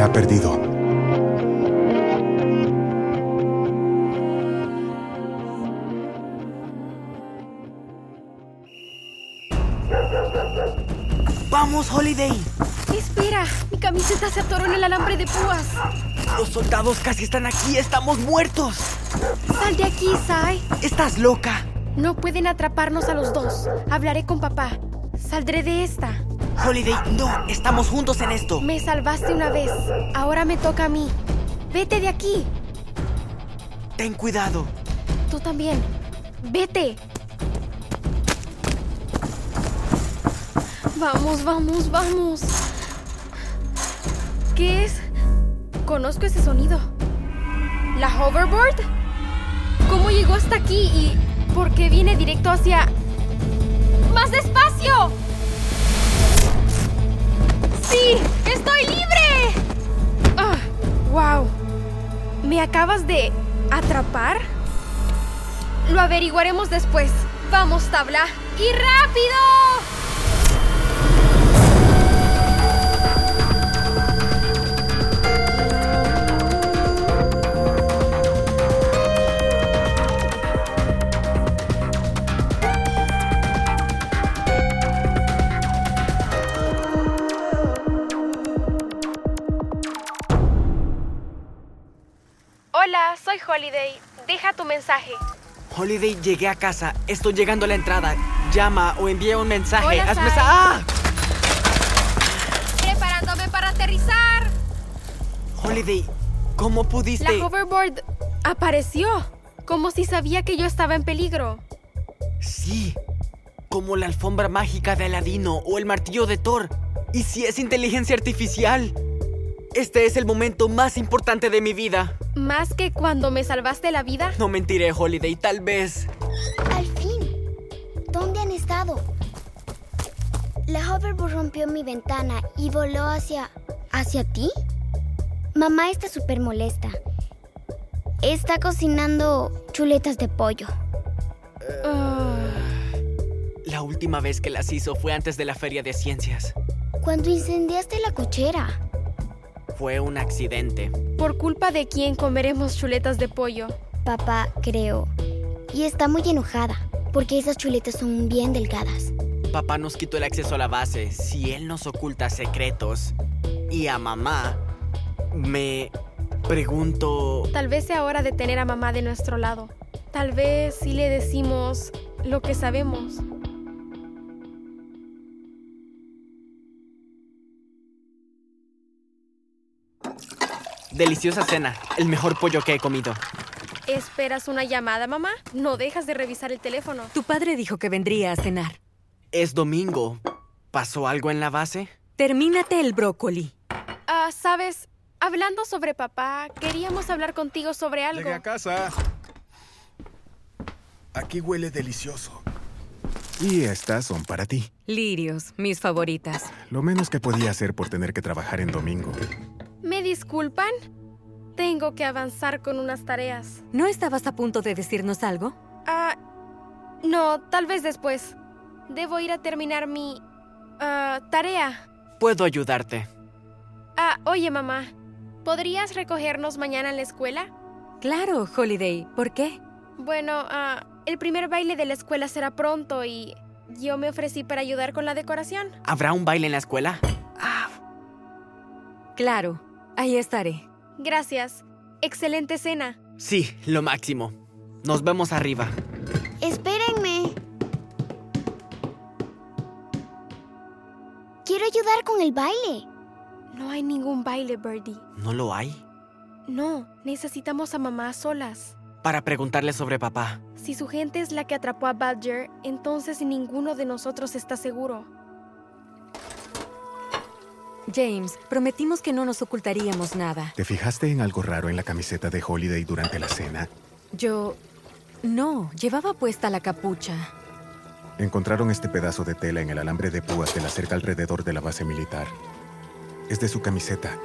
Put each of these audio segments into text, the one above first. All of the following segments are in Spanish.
Se ha perdido. ¡Vamos, Holiday! Espera, mi camiseta se atoró en el alambre de púas. Los soldados casi están aquí, estamos muertos. Sal de aquí, Sai. ¿Estás loca? No pueden atraparnos a los dos. Hablaré con papá. Saldré de esta. Holiday, no, estamos juntos en esto. Me salvaste una vez. Ahora me toca a mí. Vete de aquí. Ten cuidado. Tú también. Vete. Vamos, vamos, vamos. ¿Qué es? Conozco ese sonido. ¿La hoverboard? ¿Cómo llegó hasta aquí y por qué viene directo hacia... ¡Más despacio! ¡Estoy libre! Ah, ¡Wow! ¿Me acabas de atrapar? Lo averiguaremos después. Vamos, tabla. ¡Y rápido! Hola, soy Holiday. Deja tu mensaje. Holiday, llegué a casa. Estoy llegando a la entrada. Llama o envía un mensaje. Hola, Hazme sa- ¡Ah! Preparándome para aterrizar. Holiday, ¿cómo pudiste? La hoverboard apareció. Como si sabía que yo estaba en peligro. Sí. Como la alfombra mágica de Aladino o el martillo de Thor. ¿Y si es inteligencia artificial? Este es el momento más importante de mi vida. Más que cuando me salvaste la vida. No mentiré, Holiday, tal vez. Al fin. ¿Dónde han estado? La hoverboard rompió mi ventana y voló hacia... ¿Hacia ti? Mamá está súper molesta. Está cocinando chuletas de pollo. Ah, La última vez que las hizo fue antes de la feria de ciencias. Cuando incendiaste la cochera. Fue un accidente. ¿Por culpa de quién comeremos chuletas de pollo? Papá, creo. Y está muy enojada, porque esas chuletas son bien delgadas. Papá nos quitó el acceso a la base. Si él nos oculta secretos. Y a mamá. Me pregunto... Tal vez sea hora de tener a mamá de nuestro lado. Tal vez si le decimos lo que sabemos. Deliciosa cena. El mejor pollo que he comido. ¿Esperas una llamada, mamá? No dejas de revisar el teléfono. Tu padre dijo que vendría a cenar. Es domingo. ¿Pasó algo en la base? Termínate el brócoli. Ah, sabes, hablando sobre papá, queríamos hablar contigo sobre algo. Llegué a casa. Aquí huele delicioso. Y estas son para ti. Lirios, mis favoritas. Lo menos que podía hacer por tener que trabajar en domingo. ¿Me disculpan? Tengo que avanzar con unas tareas. ¿No estabas a punto de decirnos algo? Ah, no, tal vez después. Debo ir a terminar mi ah, tarea. Puedo ayudarte. Ah, oye, mamá, ¿podrías recogernos mañana en la escuela? Claro, Holiday. ¿Por qué? Bueno, ah, el primer baile de la escuela será pronto y yo me ofrecí para ayudar con la decoración. ¿Habrá un baile en la escuela? Claro, ahí estaré. Gracias. Excelente cena. Sí, lo máximo. Nos vemos arriba. Espérenme. Quiero ayudar con el baile. No hay ningún baile, Birdie. ¿No lo hay? No, necesitamos a mamá a solas. Para preguntarle sobre papá. Si su gente es la que atrapó a Badger, entonces ninguno de nosotros está seguro. James, prometimos que no nos ocultaríamos nada. ¿Te fijaste en algo raro en la camiseta de Holiday durante la cena? Yo... No, llevaba puesta la capucha. Encontraron este pedazo de tela en el alambre de púas de la cerca alrededor de la base militar. Es de su camiseta.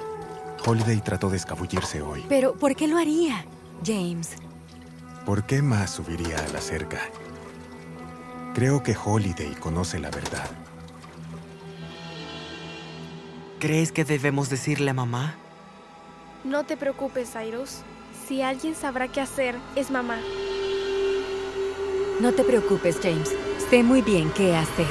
Holiday trató de escabullirse hoy. Pero, ¿por qué lo haría? James, ¿Por qué más subiría a la cerca? Creo que Holiday conoce la verdad. ¿Crees que debemos decirle a mamá? No te preocupes, Cyrus. Si alguien sabrá qué hacer, es mamá. no te preocupes, James. Sé muy bien qué hacer.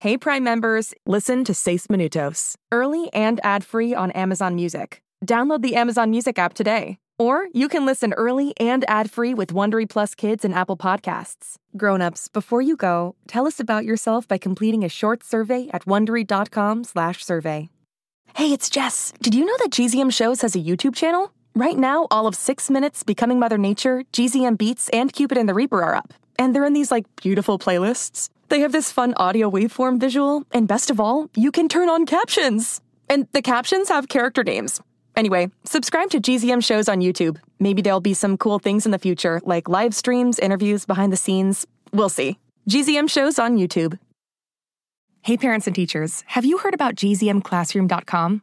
Hey Prime members, listen to Seis Minutos, early and ad-free on Amazon Music. Download the Amazon Music app today. Or you can listen early and ad-free with Wondery Plus Kids and Apple Podcasts. Grown-ups, before you go, tell us about yourself by completing a short survey at wondery.com/survey. Hey, it's Jess. Did you know that GZM Shows has a YouTube channel? Right now, all of 6 Minutes, Becoming Mother Nature, GZM Beats, and Cupid and the Reaper are up. And they're in these like beautiful playlists. They have this fun audio waveform visual, and best of all, you can turn on captions. And the captions have character names. Anyway, subscribe to GZM shows on YouTube. Maybe there'll be some cool things in the future, like live streams, interviews, behind the scenes. We'll see. GZM shows on YouTube. Hey, parents and teachers, have you heard about gzmclassroom.com?